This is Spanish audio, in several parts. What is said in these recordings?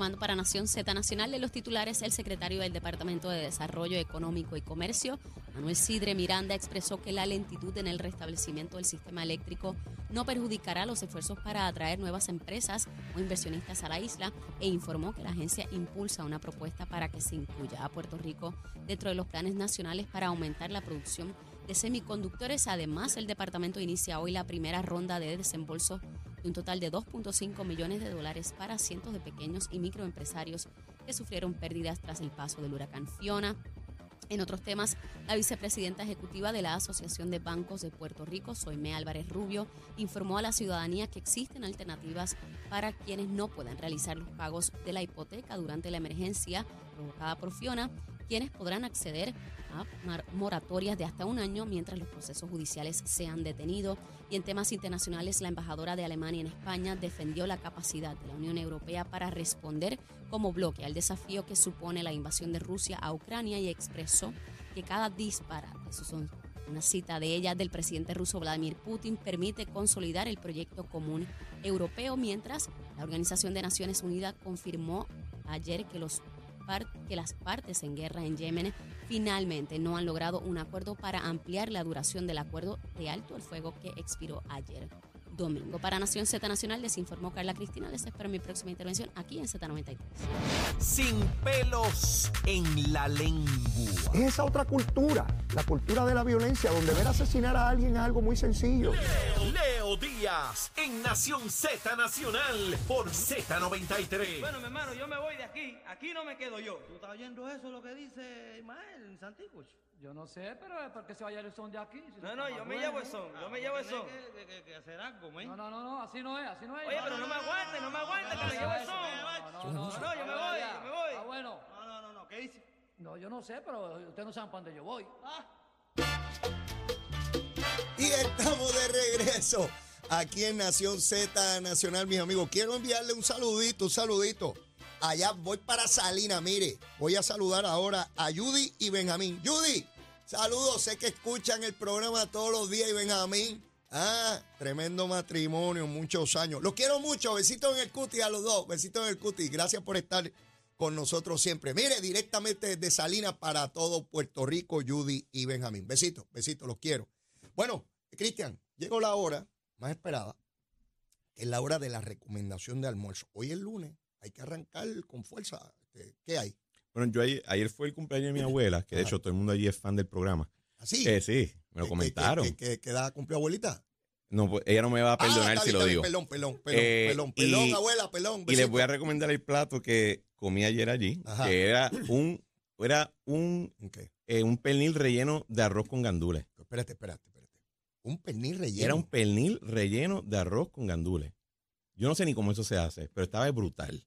informando para Nación Z Nacional. De los titulares, el secretario del Departamento de Desarrollo Económico y Comercio, Manuel Sidre Miranda, expresó que la lentitud en el restablecimiento del sistema eléctrico no perjudicará los esfuerzos para atraer nuevas empresas o inversionistas a la isla e informó que la agencia impulsa una propuesta para que se incluya a Puerto Rico dentro de los planes nacionales para aumentar la producción de semiconductores. Además, el departamento inicia hoy la primera ronda de desembolso de un total de 2.5 millones de dólares para cientos de pequeños y microempresarios que sufrieron pérdidas tras el paso del huracán Fiona. En otros temas, la vicepresidenta ejecutiva de la Asociación de Bancos de Puerto Rico, Soime Álvarez Rubio, informó a la ciudadanía que existen alternativas para quienes no puedan realizar los pagos de la hipoteca durante la emergencia provocada por Fiona quienes podrán acceder a moratorias de hasta un año mientras los procesos judiciales sean detenidos. Y en temas internacionales, la embajadora de Alemania en España defendió la capacidad de la Unión Europea para responder como bloque al desafío que supone la invasión de Rusia a Ucrania y expresó que cada disparate, eso son una cita de ella del presidente ruso Vladimir Putin, permite consolidar el proyecto común europeo, mientras la Organización de Naciones Unidas confirmó ayer que los que las partes en guerra en Yemen finalmente no han logrado un acuerdo para ampliar la duración del acuerdo de alto el fuego que expiró ayer domingo. Para Nación Z Nacional les informó Carla Cristina. Les espero mi próxima intervención aquí en Z93. Sin pelos en la lengua. Es esa otra cultura, la cultura de la violencia, donde ver asesinar a alguien es algo muy sencillo. Leo, Díaz en Nación Z Nacional por Z93. Bueno, mi hermano, yo me voy de aquí. Aquí no me quedo yo. ¿Tú estás oyendo eso lo que dice Ismael en Santiago? Yo no sé, pero es porque se vaya el son de aquí. no, no, yo me llevo el son, yo me llevo el son. Que, que, hacer algo, No, no, no, no, así no es, así no es. Oye, pero no me aguante, no me aguante, que me llevo el son. No, no, yo me voy, yo me voy. Ah, bueno. No, no, no, no, ¿qué dice? No, yo no sé, pero ustedes no saben para dónde yo voy. Ah. Y estamos de regreso aquí en Nación Z Nacional, mis amigos. Quiero enviarle un saludito, un saludito. Allá voy para Salina, mire. Voy a saludar ahora a Judy y Benjamín. Judy, saludos. Sé que escuchan el programa todos los días y Benjamín. Ah, tremendo matrimonio, muchos años. Los quiero mucho. Besitos en el cuti a los dos. Besitos en el cuti. Gracias por estar con nosotros siempre. Mire, directamente desde Salinas para todo Puerto Rico, Judy y Benjamín. Besitos, besitos, los quiero. Bueno, Cristian, llegó la hora más esperada, que es la hora de la recomendación de almuerzo. Hoy es lunes, hay que arrancar con fuerza. Este, ¿Qué hay? Bueno, yo ayer, fue el cumpleaños de mi abuela, que de hecho todo el mundo allí es fan del programa. ¿Así? ¿Ah, eh, sí, me lo comentaron. ¿Qué, qué, edad cumplió abuelita? No, pues, ella no me va a perdonar ah, si lo digo. Pelón, pelón, pelón, eh, pelón, pelón, abuela, pelón. Y les voy a recomendar el plato que comí ayer allí, que era un, era un, eh, un pernil relleno de arroz con gandules. Espérate, espérate, espérate. Un pernil relleno. Era un pernil relleno de arroz con gandules. Yo no sé ni cómo eso se hace, pero estaba brutal.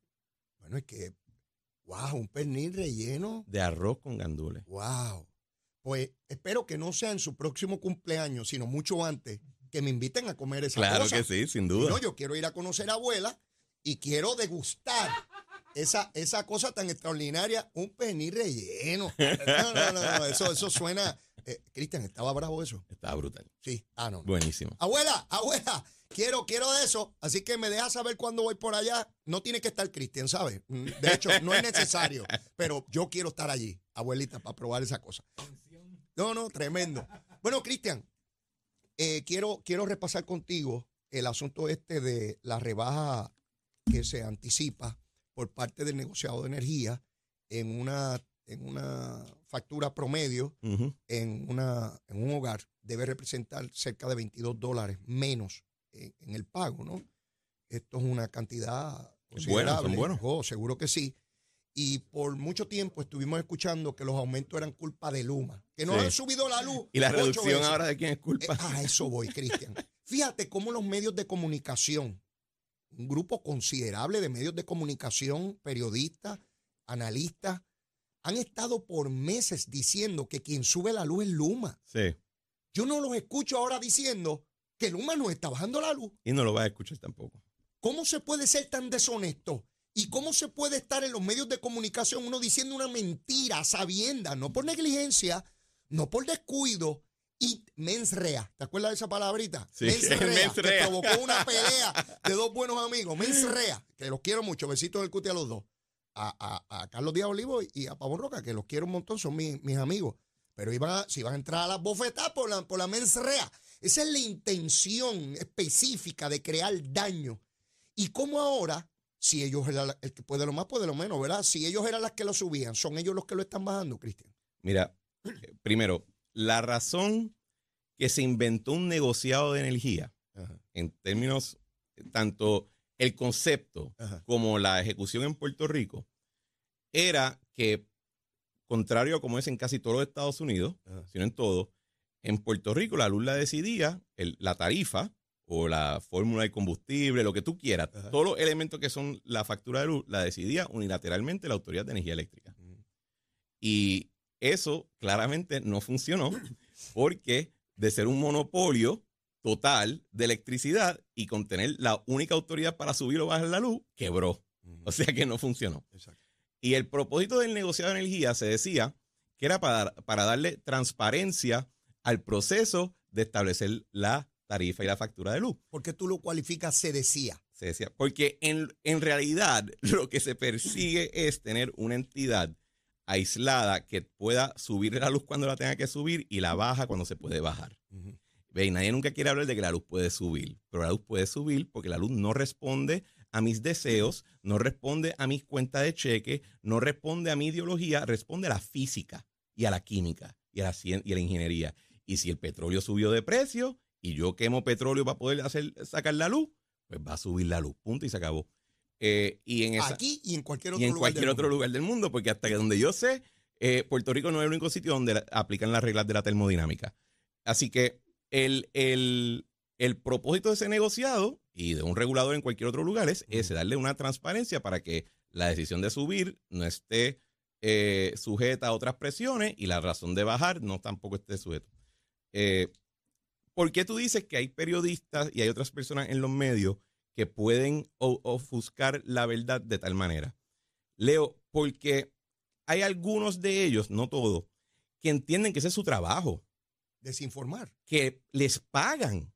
Bueno, es que, wow, un pernil relleno. De arroz con gandules. Wow. Pues espero que no sea en su próximo cumpleaños, sino mucho antes, que me inviten a comer esa cosa. Claro que sí, sin duda. No, yo quiero ir a conocer a abuela y quiero degustar esa, esa cosa tan extraordinaria, un pernil relleno. No, no, no, eso, eso suena. Eh, Cristian, ¿estaba bravo eso? Estaba brutal. Sí, ah, no. Buenísimo. Abuela, abuela, Quiero, quiero de eso, así que me deja saber cuándo voy por allá. No tiene que estar Cristian, ¿sabes? Mm, de hecho, no es necesario, pero yo quiero estar allí, abuelita, para probar esa cosa. No, no, tremendo. Bueno, Cristian, eh, quiero, quiero repasar contigo el asunto este de la rebaja que se anticipa por parte del negociado de energía en una, en una factura promedio en, una, en un hogar debe representar cerca de 22 dólares menos en, el pago, ¿no? Esto es una cantidad considerable. Bueno, oh, seguro que sí. Y por mucho tiempo estuvimos escuchando que los aumentos eran culpa de Luma, que no han subido la luz. ¿Y la reducción ahora de quién es culpa? a eh, eso voy, Cristian. Fíjate cómo los medios de comunicación, un grupo considerable de medios de comunicación, periodistas, analistas, han estado por meses diciendo que quien sube la luz es Luma. Sí. Yo no los escucho ahora diciendo que el humano está bajando la luz. Y no lo va a escuchar tampoco. ¿Cómo se puede ser tan deshonesto? ¿Y cómo se puede estar en los medios de comunicación uno diciendo una mentira sabienda, no por negligencia, no por descuido, y mensrea? ¿Te acuerdas de esa palabrita? Sí, mensrea, Que provocó una pelea de dos buenos amigos. Mensrea, que los quiero mucho. Besitos del cuti a los dos. a, a- a Carlos Díaz Olivo y a Pavón Roca, que los quiero un montón, son mis, mis amigos. Pero iban a, si iban a entrar a las bofetadas por la, por la mens rea. Esa es la intención específica de crear daño. Y como ahora, si ellos eran el que puede lo más, puede lo menos, ¿verdad? Si ellos eran las que lo subían, son ellos los que lo están bajando, Cristian. Mira, eh, primero, la razón que se inventó un negociado de energía, en términos eh, tanto el concepto Ajá. como la ejecución en Puerto Rico, era que, contrario a como es en casi todos los Estados Unidos, Ajá. sino en todo, en Puerto Rico la luz la decidía, el- la tarifa o la fórmula de combustible, lo que tú quieras, Ajá. todos los elementos que son la factura de luz, la decidía unilateralmente la Autoridad de Energía Eléctrica. Y eso claramente no funcionó porque de ser un monopolio total de electricidad y contener la única autoridad para subir o bajar la luz, quebró. O sea que no funcionó. Exacto. Y el propósito del negociado de energía se decía que era para, para darle transparencia al proceso de establecer la tarifa y la factura de luz. ¿Por qué tú lo cualificas? Se decía. Se decía, porque en, en realidad lo que se persigue es tener una entidad aislada que pueda subir la luz cuando la tenga que subir y la baja cuando se puede bajar. Ve, y nadie nunca quiere hablar de que la luz puede subir, pero la luz puede subir porque la luz no responde a mis deseos, no responde a mis cuentas de cheque, no responde a mi ideología, responde a la física y a la química y a la, y a la ingeniería. Y si el petróleo subió de precio y yo quemo petróleo para poder hacer, sacar la luz, pues va a subir la luz, punto y se acabó. Eh, y en esa, Aquí y en cualquier otro y en lugar cualquier del otro lugar del mundo, porque hasta que donde yo sé, eh, Puerto Rico no es el único sitio donde la- aplican las reglas de la termodinámica. Así que el, el- el propósito de ese negociado y de un regulador en cualquier otro lugar es ese, darle una transparencia para que la decisión de subir no esté eh, sujeta a otras presiones y la razón de bajar no tampoco esté sujeta. Eh, ¿Por qué tú dices que hay periodistas y hay otras personas en los medios que pueden ofuscar la verdad de tal manera? Leo, porque hay algunos de ellos, no todos, que entienden que ese es su trabajo, Desinformar. que les pagan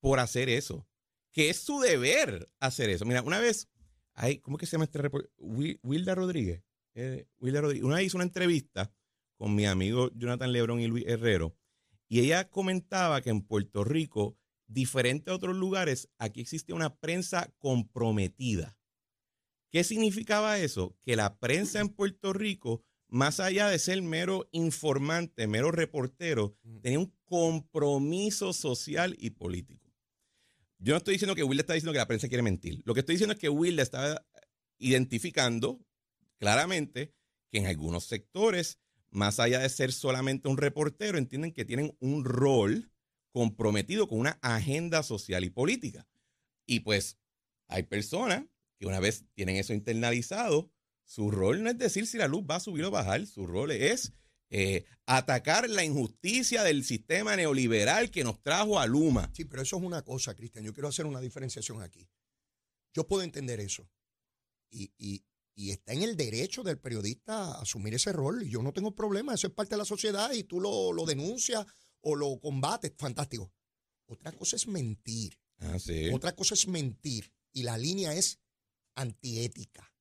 por hacer eso, que es su deber hacer eso. Mira, una vez, hay, ¿cómo es que se llama este report? Wil- Wilda Rodríguez. eh, Wilda Rodríguez. Una vez hizo una entrevista con mi amigo Jonathan Lebrón y Luis Herrero, y ella comentaba que en Puerto Rico, diferente a otros lugares, aquí existe una prensa comprometida. ¿Qué significaba eso? Que la prensa en Puerto Rico, más allá de ser mero informante, mero reportero, tenía un compromiso social y político. Yo no estoy diciendo que Will está diciendo que la prensa quiere mentir. Lo que estoy diciendo es que Will está identificando claramente que en algunos sectores, más allá de ser solamente un reportero, entienden que tienen un rol comprometido con una agenda social y política. Y pues hay personas que una vez tienen eso internalizado, su rol no es decir si la luz va a subir o bajar, su rol es eh, atacar la injusticia del sistema neoliberal que nos trajo a Luma. Sí, pero eso es una cosa, Cristian. Yo quiero hacer una diferenciación aquí. Yo puedo entender eso. Y, y- y está en el derecho del periodista a asumir ese rol. Y yo no tengo problema. Eso es parte de la sociedad y tú lo, lo denuncias o lo combates. Fantástico. Otra cosa es mentir. Ah, sí. Otra cosa es mentir. Y la línea es antiética.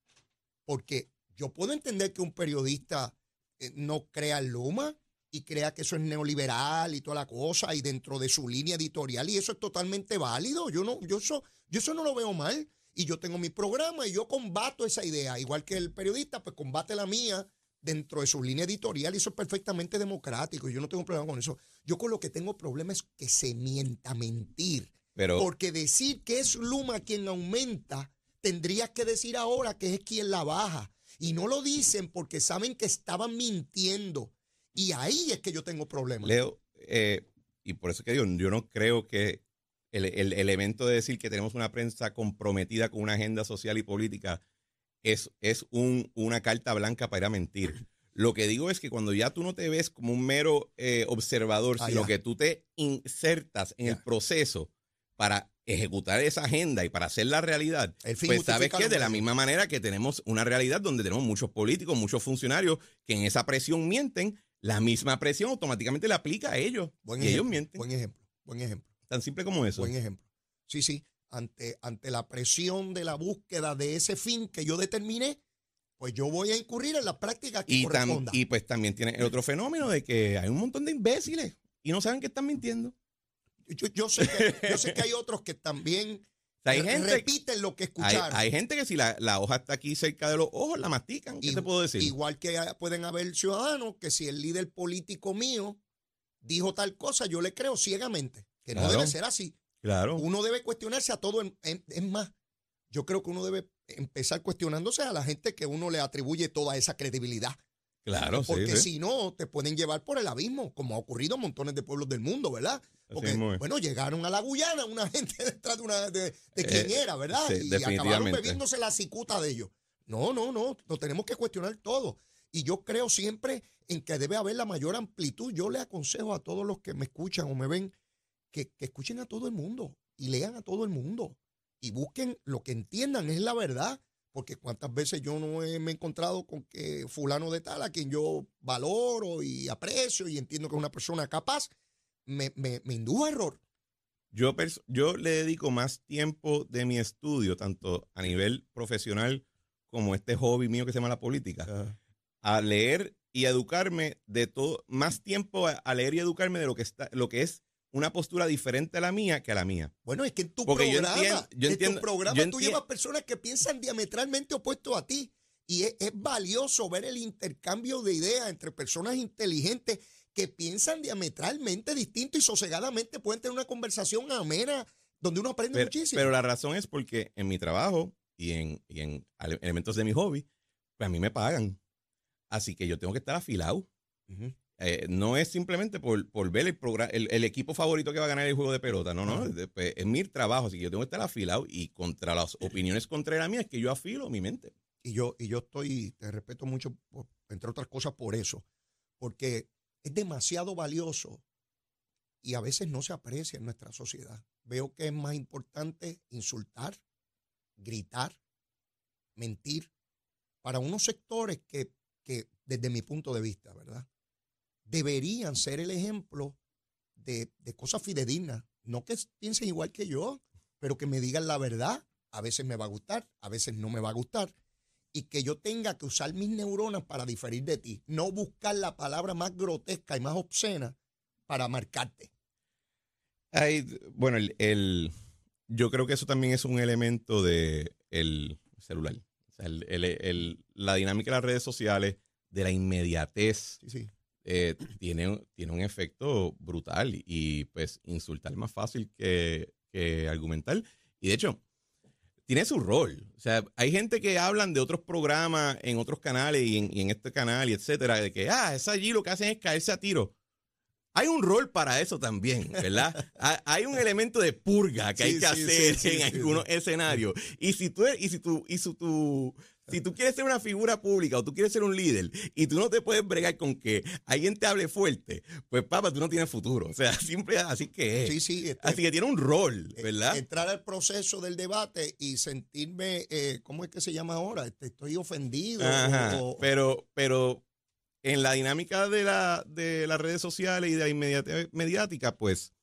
Porque yo puedo entender que un periodista eh, no crea Luma y crea que eso es neoliberal y toda la cosa y dentro de su línea editorial y eso es totalmente válido. Yo no, yo eso, yo eso no lo veo mal y yo tengo mi programa y yo combato esa idea, igual que el periodista pues combate la mía dentro de su línea editorial y eso es perfectamente democrático y yo no tengo problema con eso. Yo con lo que tengo problema es que se mienta mentir. Pero Porque decir que es Luma quien aumenta, tendrías que decir ahora que es quien la baja. Y no lo dicen porque saben que estaban mintiendo. Y ahí es que yo tengo problemas. Leo, eh, y por eso que digo, yo no creo que el, el elemento de decir que tenemos una prensa comprometida con una agenda social y política es, es un- una carta blanca para ir a mentir. Lo que digo es que cuando ya tú no te ves como un mero eh, observador, Ah, sino ya. que tú te insertas en el proceso para ejecutar esa agenda y para hacer la realidad, El fin pues sabes que de la misma manera que tenemos una realidad donde tenemos muchos políticos, muchos funcionarios que en esa presión mienten, la misma presión automáticamente le aplica a ellos. Buen y ellos mienten. Buen ejemplo, buen ejemplo, Tan simple como eso. buen ejemplo. Sí, sí. Ante, ante la presión de la búsqueda de ese fin que yo determiné, pues yo voy a incurrir en las prácticas que Y, correspondan. y pues también tiene el otro fenómeno de que hay un montón de imbéciles y no saben que están mintiendo. yo, yo sé que, yo sé que hay otros que también O sea, hay gente, repiten lo que escucharon. hay gente que si la, la hoja está aquí cerca de los ojos, la mastican. ¿Qué Igu- te puedo decir? Igual que pueden haber ciudadanos que si el líder político mío dijo tal cosa, yo le creo ciegamente, que no debe ser así. Claro. Uno debe cuestionarse a todo. Es más, yo creo que uno debe empezar cuestionándose a la gente que uno le atribuye toda esa credibilidad. Claro, Porque sí. si no, te pueden llevar por el abismo, como ha ocurrido en montones de pueblos del mundo, ¿verdad? Porque, bueno, llegaron a la Guyana una gente detrás de, una, de, de quién Eh, era, ¿verdad? sí, y acabaron bebiéndose la cicuta de ellos. No, no, no, lo tenemos que cuestionar todo. Y yo creo siempre en que debe haber la mayor amplitud. Yo le aconsejo a todos los que me escuchan o me ven que, que escuchen a todo el mundo y lean a todo el mundo y busquen lo que entiendan es la verdad. Porque cuántas veces yo no he- me he encontrado con que fulano de tal, a quien yo valoro y aprecio y entiendo que es una persona capaz, me, me, me indujo a error. Yo, pers- yo le dedico más tiempo de mi estudio, tanto a nivel profesional como este hobby mío que se llama la política, a leer y a educarme de todo, más tiempo a, a leer y educarme de lo que está, lo que es una postura diferente a la mía que a la mía. Bueno, es que en tu Porque yo programa, entiendo- yo en tu programa yo tú llevas personas que piensan diametralmente opuesto a ti. Y es, es valioso ver el intercambio de ideas entre personas inteligentes que piensan diametralmente distinto y sosegadamente pueden tener una conversación amena donde uno aprende Pero, muchísimo. pero la razón es porque en mi trabajo y en, y en elementos de mi hobby, pues a mí me pagan. Así que yo tengo que estar afilado. Ujú. Eh, no es simplemente por, por ver el, programa, el, el equipo favorito que va a ganar el juego de pelota. No, no. Es, pues, es mi trabajo. Así que yo tengo que estar afilado. Y contra las opiniones contra la mía es que yo afilo mi mente. Y yo, y yo estoy, te respeto mucho, por- entre otras cosas, por eso. Porque es demasiado valioso y a veces no se aprecia en nuestra sociedad. Veo que es más importante insultar, gritar, mentir, para unos sectores que, que desde mi punto de vista, ¿verdad? Deberían ser el ejemplo de, de cosas fidedignas. No que piensen igual que yo, pero que me digan la verdad. A veces me va a gustar, a veces no me va a gustar y que yo tenga que usar mis neuronas para diferir de ti, no buscar la palabra más grotesca y más obscena para marcarte. Hay, bueno, el, el- yo creo que eso también es un elemento de el celular. O sea, el- la dinámica de las redes sociales, de la inmediatez, Sí, sí. Eh, tiene, tiene un efecto brutal y pues insultar es más fácil que, que argumentar. Y de hecho, tiene su rol. O sea, hay gente que hablan de otros programas en otros canales y en, y en este canal y etcétera, de que, ah, es allí lo que hacen es caerse a tiro. Hay un rol para eso también, ¿verdad? Ha- hay un elemento de purga que hay que sí, hacer sí, en algunos escenarios. Y si tú, y si tú, y si tú, si tú quieres ser una figura pública o tú quieres ser un líder y tú no te puedes bregar con que alguien te hable fuerte, pues papá, tú no tienes futuro. O sea, siempre así que es. Sí, sí. este, Así que tiene un rol, eh, ¿verdad? Entrar al proceso del debate y sentirme, eh, ¿cómo es que se llama ahora? Este, estoy ofendido. Ajá, o- o- pero, pero en la dinámica de, la, de las redes sociales y de la inmediatez mediática, pues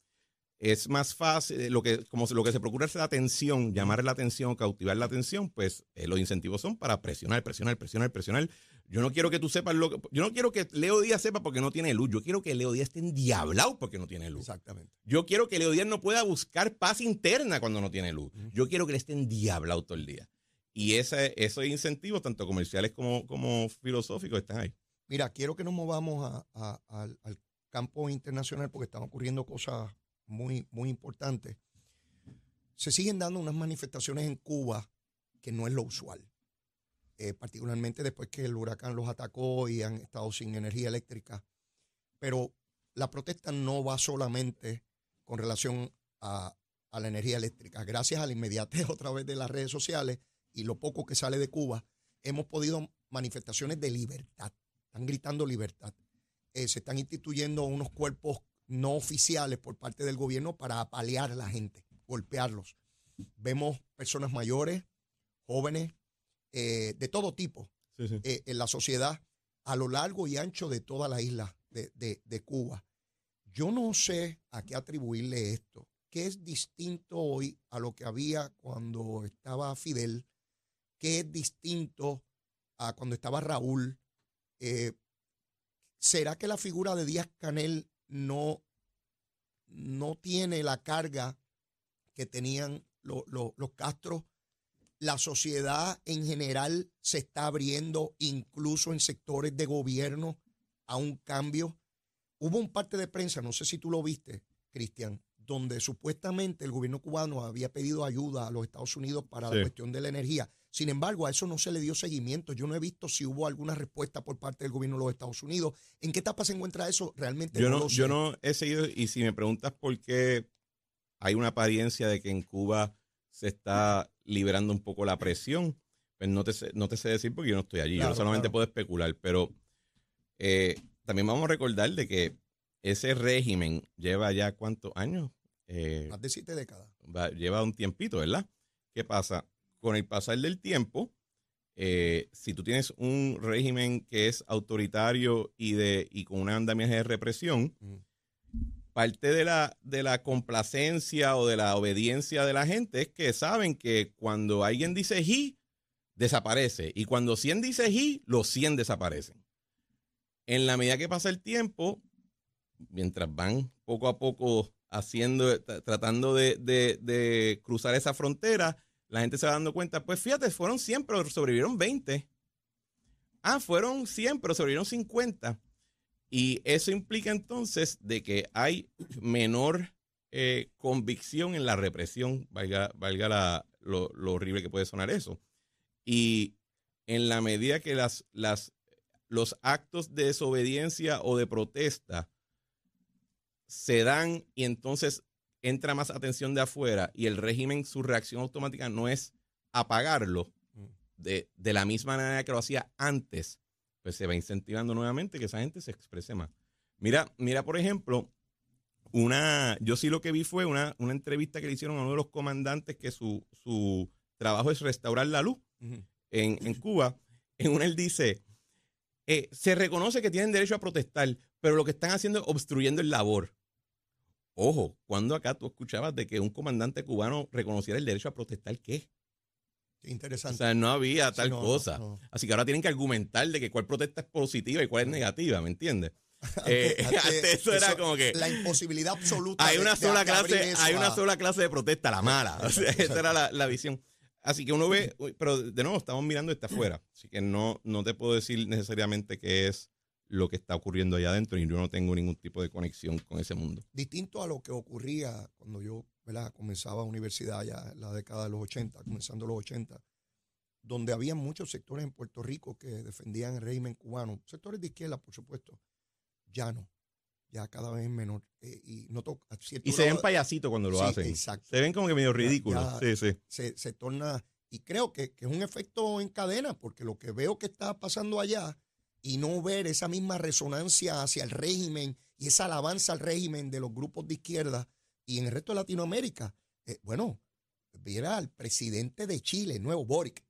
es más fácil, eh, lo que, como lo que se procura es la atención, llamar la atención, cautivar la atención, pues eh, los incentivos son para presionar, presionar, presionar, presionar. Yo no quiero que tú sepas lo que, yo no quiero que Leo Díaz sepa porque no tiene luz, yo quiero que Leo Díaz esté endiablado porque no tiene luz. Exactamente. Yo quiero que Leo Díaz no pueda buscar paz interna cuando no tiene luz. Yo quiero que él esté endiablado todo el día. Y ese, esos incentivos, tanto comerciales como, como filosóficos, están ahí. Mira, quiero que nos movamos a- al campo internacional porque están ocurriendo cosas muy, muy importantes. Se siguen dando unas manifestaciones en Cuba que no es lo usual, eh, particularmente después que el huracán los atacó y han estado sin energía eléctrica. Pero la protesta no va solamente con relación a, a la energía eléctrica. Gracias a la inmediatez otra vez de las redes sociales y lo poco que sale de Cuba, hemos podido manifestaciones de libertad. Están gritando libertad. Eh, se están instituyendo unos cuerpos no oficiales por parte del gobierno para apalear a la gente, golpearlos. Vemos personas mayores, jóvenes, eh, de todo tipo eh, en la sociedad a lo largo y ancho de toda la isla de, de- de Cuba. Yo no sé a qué atribuirle esto. ¿Qué es distinto hoy a lo que había cuando estaba Fidel? ¿Qué es distinto a cuando estaba Raúl, eh, ¿será que la figura de Díaz Canel no, no tiene la carga que tenían lo- lo- los Castro? La sociedad en general se está abriendo, incluso en sectores de gobierno, a un cambio. Hubo un parte de prensa, no sé si tú lo viste, Cristian, donde supuestamente el gobierno cubano había pedido ayuda a los Estados Unidos para Sí. la cuestión de la energía. Sin embargo, a eso no se le dio seguimiento. Yo no he visto si hubo alguna respuesta por parte del gobierno de los Estados Unidos. ¿En qué etapa se encuentra eso? Realmente Yo no, no, lo sé. yo no he seguido, y si me preguntas por qué hay una apariencia de que en Cuba se está liberando un poco la presión, pues no te sé, no te sé decir porque yo no estoy allí. Claro, yo solamente claro. puedo especular, pero eh, también vamos a recordar de que ese régimen lleva ya cuántos años. Eh, Más de siete décadas. va- lleva un tiempito, ¿verdad? ¿Qué pasa? Con el pasar del tiempo, eh, si tú tienes un régimen que es autoritario y, de, y con un andamiaje de represión, parte de la, de la complacencia o de la obediencia de la gente es que saben que cuando alguien dice he, desaparece. Y cuando 100 dice he, los 100 desaparecen. En la medida que pasa el tiempo, mientras van poco a poco haciendo, tra- tratando de, de- de cruzar esa frontera, la gente se va dando cuenta, pues fíjate, fueron 100, pero sobrevivieron 20. Ah, fueron 100, pero sobrevivieron 50. Y eso implica entonces de que hay menor eh, convicción en la represión, valga, valga la- lo, lo horrible que puede sonar eso. Y en la medida que las, las, los actos de desobediencia o de protesta se dan y entonces entra más atención de afuera y el régimen, su reacción automática no es apagarlo de, de la misma manera que lo hacía antes, pues se va incentivando nuevamente que esa gente se exprese más. Mira, mira, por ejemplo, una, yo sí lo que vi fue una, una entrevista que le hicieron a uno de los comandantes que su, su trabajo es restaurar la luz en, en Cuba. En una él dice, eh, se reconoce que tienen derecho a protestar, pero lo que están haciendo es obstruyendo el labor. Ojo, cuando acá tú escuchabas de que un comandante cubano reconociera el derecho a protestar, ¿qué? Qué O interesante. sea, no había tal no, cosa. no. Así que ahora tienen que argumentar de que cuál protesta es positiva y cuál es negativa, ¿me entiendes? Eh, Antes- antes eso era como que La imposibilidad absoluta. hay de- una de- sola de clase, hay una sola clase de protesta, la mala. O sea, esa era la, la visión. Así que uno ve, pero de nuevo, estamos mirando desde afuera. Así que no, no te puedo decir necesariamente qué es lo que está ocurriendo allá adentro y yo no tengo ningún tipo de conexión con ese mundo. distinto a lo que ocurría cuando yo ¿verdad? comenzaba universidad ya en la década de los 80, comenzando los 80, donde había muchos sectores en Puerto Rico que defendían el régimen cubano, sectores de izquierda, por supuesto, ya no, ya cada vez menor. eh, y noto a cierto Y se ven payasitos cuando lo Sí, hacen. exacto. Se ven como que medio ridículos. Sí, sí. se, se torna, y creo que, que es un efecto en cadena, porque lo que veo que está pasando allá y no ver esa misma resonancia hacia el régimen y esa alabanza al régimen de los grupos de izquierda y en el resto de Latinoamérica, eh, bueno, viera al presidente de Chile, nuevo Boric,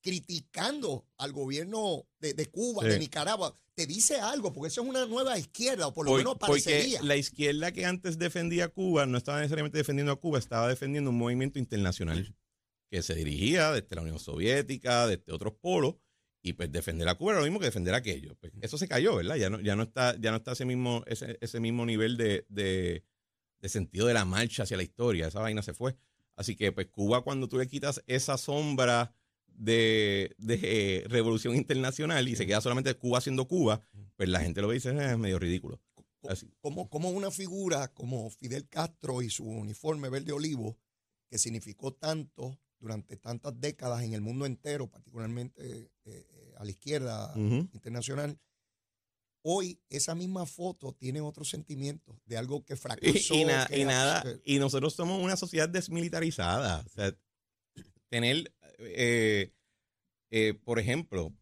criticando al gobierno de, de Cuba, Sí. de Nicaragua, te dice algo, porque eso es una nueva izquierda, o por lo menos porque parecería. la izquierda que antes defendía a Cuba no estaba necesariamente defendiendo a Cuba, estaba defendiendo un movimiento internacional que se dirigía desde la Unión Soviética, desde otros polos, y pues defender a Cuba era lo mismo que defender a aquello. Pues eso se cayó, ¿verdad? Ya no, ya no está, ya no está ese mismo, ese, ese mismo nivel de, de- de sentido de la marcha hacia la historia. Esa vaina se fue. Así que pues Cuba, cuando tú le quitas esa sombra de, de, eh, revolución internacional y se queda solamente Cuba siendo Cuba, pues la gente lo ve y dice, "Eh, es medio ridículo. Así. como, como una figura como Fidel Castro y su uniforme verde olivo, que significó tanto durante tantas décadas en el mundo entero, particularmente eh, eh, a la izquierda internacional, hoy esa misma foto tiene otro sentimiento de algo que fracasó. y na- que y era- nada, y nosotros somos una sociedad desmilitarizada. O sea, tener, eh, eh, por ejemplo,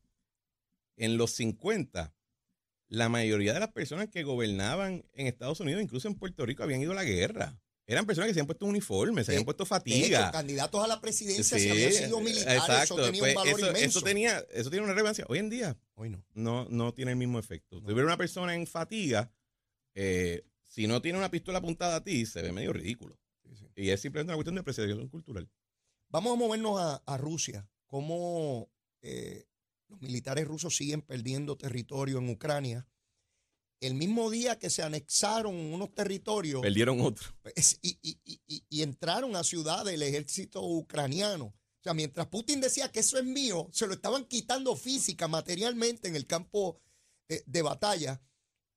en los 50, la mayoría de las personas que gobernaban en Estados Unidos, incluso en Puerto Rico, habían ido a la guerra. Eran personas que se habían puesto uniformes, se habían puesto de hecho, fatiga. candidatos a la presidencia, Sí, si habían sido militares, exacto. eso tenía Pues un valor eso, inmenso. eso tenía, eso tiene una relevancia. Hoy en día Hoy no. no, no tiene el mismo efecto. No. Si hubiera una persona en fatiga, eh, si no tiene una pistola apuntada a ti, se ve medio ridículo. Sí, sí. Y es simplemente una cuestión de apreciación cultural. Vamos a movernos a, a Rusia. ¿Cómo eh, los militares rusos siguen perdiendo territorio en Ucrania. El mismo día que se anexaron unos territorios Perdieron otro. y, y- y- y- y entraron a ciudades el ejército ucraniano. O sea, mientras Putin decía que eso es mío, se lo estaban quitando física, materialmente en el campo eh, de batalla.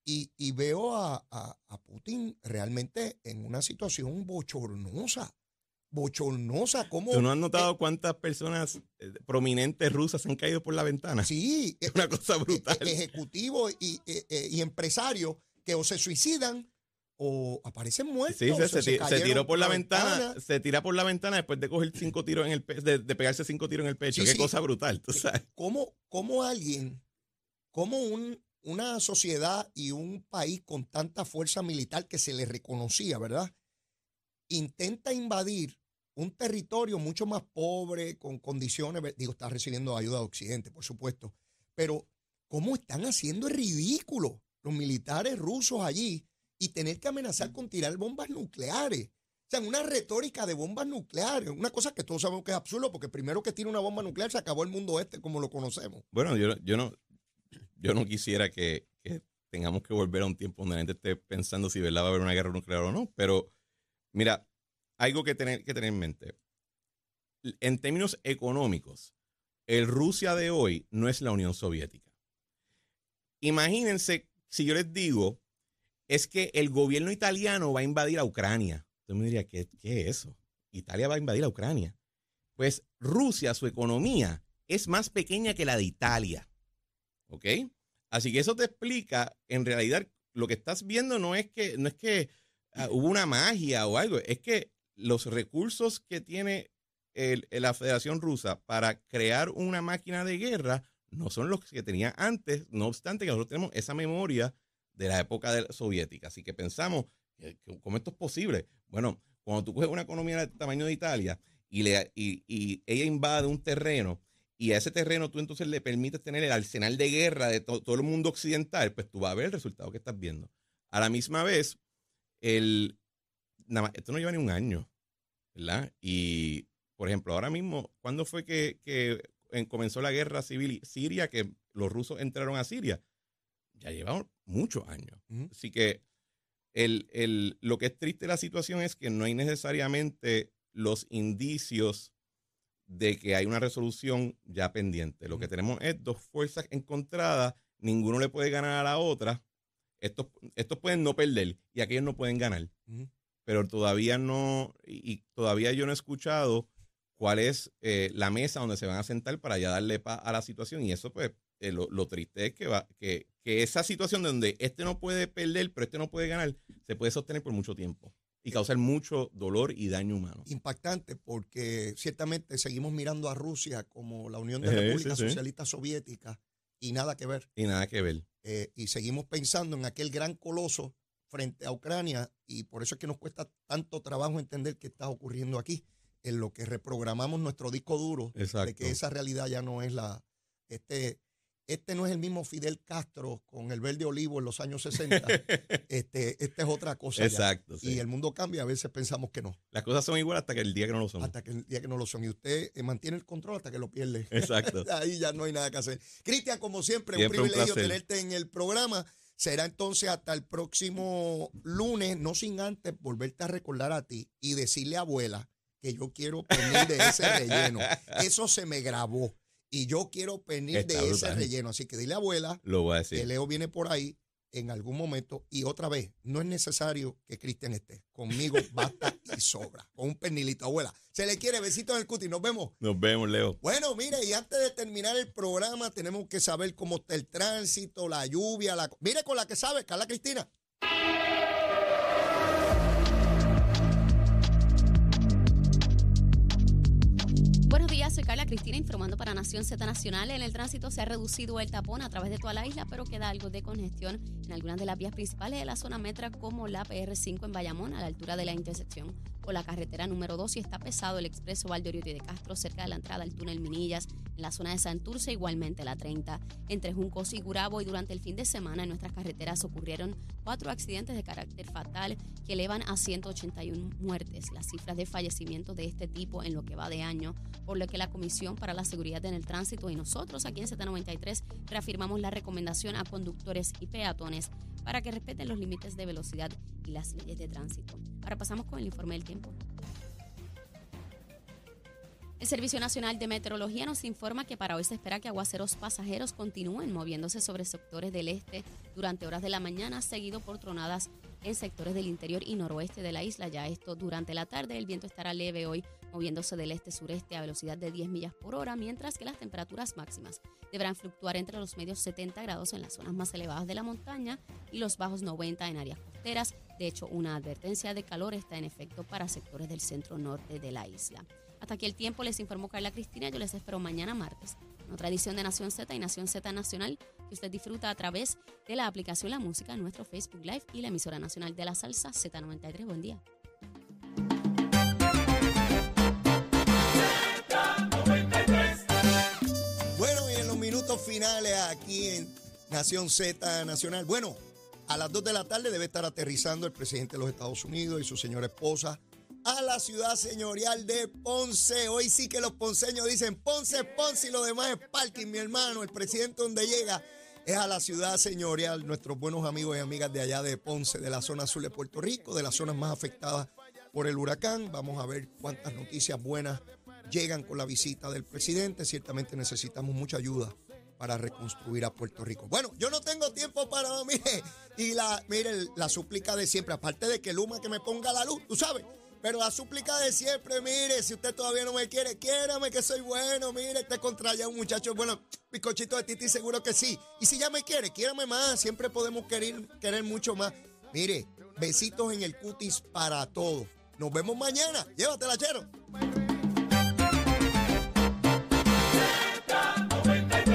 Y, y veo a, a- a Putin realmente en una situación bochornosa. Bochornosa. ¿Cómo? ¿Tú no has notado cuántas personas eh, prominentes rusas han caído por la ventana? Sí, Es una cosa brutal. ejecutivos y, y empresarios que o se suicidan o aparecen muertos. Sí, se, tiró por la ventana, ventana. se tira por la ventana después de coger cinco tiros en el pe- de, de pegarse cinco tiros en el pecho. Sí, Qué sí. cosa brutal, tú sabes. ¿Cómo, cómo alguien, cómo un- una sociedad y un país con tanta fuerza militar que se le reconocía, ¿verdad? Intenta invadir un territorio mucho más pobre, con condiciones, digo, está recibiendo ayuda de Occidente, por supuesto, pero ¿cómo están haciendo el ridículo los militares rusos allí y tener que amenazar con tirar bombas nucleares? O sea, una retórica de bombas nucleares, una cosa que todos sabemos que es absurdo, porque primero que tira una bomba nuclear se acabó el mundo este como lo conocemos. Bueno, yo, yo no, yo no quisiera que, que tengamos que volver a un tiempo donde la gente esté pensando si ¿verdad? va a haber una guerra nuclear o no. Pero, mira, algo que tener, que tener en mente. En términos económicos, el Rusia de hoy no es la Unión Soviética. Imagínense si yo les digo, es que el gobierno italiano va a invadir a Ucrania. Usted me diría, ¿qué, qué es eso? Italia va a invadir a Ucrania. Pues Rusia, su economía, es más pequeña que la de Italia. ¿Ok? Así que eso te explica, en realidad, lo que estás viendo no es que, no es que ah, hubo una magia o algo, es que los recursos que tiene la Federación Rusa para crear una máquina de guerra no son los que tenía antes, no obstante que nosotros tenemos esa memoria de la época soviética. Así que pensamos, ¿cómo esto es posible? Bueno, cuando tú coges una economía del tamaño de Italia y, ella invade un terreno y a ese terreno tú entonces le permites tener el arsenal de guerra de to- todo el mundo occidental, pues tú vas a ver el resultado que estás viendo. A la misma vez, el, nada más, esto no lleva ni un año, ¿verdad? Y, por ejemplo, ahora mismo, ¿cuándo fue que, que en- comenzó la guerra civil siria, que los rusos entraron a Siria? Ya lleva muchos años. Así que el, el- lo que es triste de la situación es que no hay necesariamente los indicios de que hay una resolución ya pendiente. Lo que tenemos es dos fuerzas encontradas, ninguno le puede ganar a la otra. Estos, estos pueden no perder y aquellos no pueden ganar. Pero todavía no, y, todavía yo no he escuchado cuál es eh, la mesa donde se van a sentar para ya darle paz a la situación. Y eso, pues, eh, lo, lo triste es que, va, que, que esa situación donde este no puede perder, pero este no puede ganar, se puede sostener por mucho tiempo y causar mucho dolor y daño humano. impactante porque ciertamente seguimos mirando a Rusia como la Unión de Sí, Repúblicas sí, sí. Socialistas Soviéticas y nada que ver. Y nada que ver. Eh, y seguimos pensando en aquel gran coloso frente a Ucrania y por eso es que nos cuesta tanto trabajo entender qué está ocurriendo aquí, en lo que reprogramamos nuestro disco duro de Exacto. que esa realidad ya no es la... Este, este no es el mismo Fidel Castro con el verde olivo en los años 60. este, este es otra cosa. Exacto. sí. Y el mundo cambia, a veces pensamos que no, Las cosas son iguales hasta que el día que no lo son. hasta que el día que no lo son. Y usted eh, mantiene el control hasta que lo pierde. Exacto. Ahí ya no hay nada que hacer. Cristian, como siempre, Siempre un un privilegio placer. tenerte en el programa. Será entonces hasta el próximo lunes, no sin antes volverte a recordar a ti y decirle a abuela que yo quiero pernil de ese relleno. Eso se me grabó y yo quiero pernil Está de ese relleno. Así que dile a abuela Lo voy a que. Leo viene por ahí en algún momento y otra vez, no es necesario que Cristian esté. Conmigo basta y sobra. Con un pernilito, abuela. Se le quiere besito en el cuti. Nos vemos. Nos vemos, Leo. Bueno, mire, y antes de terminar el programa, tenemos que saber cómo está el tránsito, la lluvia, la. Mire con la que sabe, Carla Cristina. Cristina informando para Nación Z Nacional. En el tránsito se ha reducido el tapón a través de toda la isla, pero queda algo de congestión en algunas de las vías principales de la zona metra, como la PR5 en Bayamón, a la altura de la intersección por la carretera número 2 y está pesado el expreso Valdoriotti de Castro cerca de la entrada al túnel Minillas, en la zona de Santurce, igualmente la 30. Entre Juncos y Gurabo y durante el fin de semana en nuestras carreteras ocurrieron cuatro accidentes de carácter fatal que elevan a 181 muertes, las cifras de fallecimientos de este tipo en lo que va de año, por lo que la Comisión para la Seguridad en el Tránsito y nosotros aquí en Z93 reafirmamos la recomendación a conductores y peatones para que respeten los límites de velocidad y las leyes de tránsito. Ahora pasamos con el informe del tiempo. El Servicio Nacional de Meteorología nos informa que para hoy se espera que aguaceros pasajeros continúen moviéndose sobre sectores del este durante horas de la mañana, seguido por tronadas en sectores del interior y noroeste de la isla. Ya esto durante la tarde, el viento estará leve hoy, moviéndose del este-sureste a velocidad de 10 millas por hora, mientras que las temperaturas máximas deberán fluctuar entre los medios 70 grados en las zonas más elevadas de la montaña y los bajos 90 en áreas costeras. De hecho, una advertencia de calor está en efecto para sectores del centro-norte de la isla. Hasta aquí el tiempo, les informó Carla Cristina. Yo les espero mañana martes. En otra edición de Nación Z y Nación Z Nacional que usted disfruta a través de la aplicación La Música, nuestro Facebook Live y la emisora nacional de la salsa Z93. Buen día. Bueno, y en los minutos finales aquí en Nación Z Nacional. Bueno, a las 2 de la tarde debe estar aterrizando el presidente de los Estados Unidos y su señora esposa a la ciudad señorial de Ponce. Hoy sí que los ponceños dicen Ponce, Ponce y lo demás es parking, mi hermano. El presidente donde llega es a la ciudad señorial, nuestros buenos amigos y amigas de allá de Ponce, de la zona sur de Puerto Rico, de las zonas más afectadas por el huracán. Vamos a ver cuántas noticias buenas llegan con la visita del presidente. Ciertamente necesitamos mucha ayuda para reconstruir a Puerto Rico. Bueno, yo no tengo tiempo para, mire, y la, mire, la súplica de siempre, aparte de que Luma que me ponga la luz, tú sabes, pero la súplica de siempre, mire, si usted todavía no me quiere, quiérame que soy bueno, mire, este contra ya un muchacho, bueno, bizcochito de Titi seguro que sí. Y si ya me quiere, quiérame más, siempre podemos querer, querer mucho más. Mire, besitos en el cutis para todos. Nos vemos mañana. Llévatela, chero.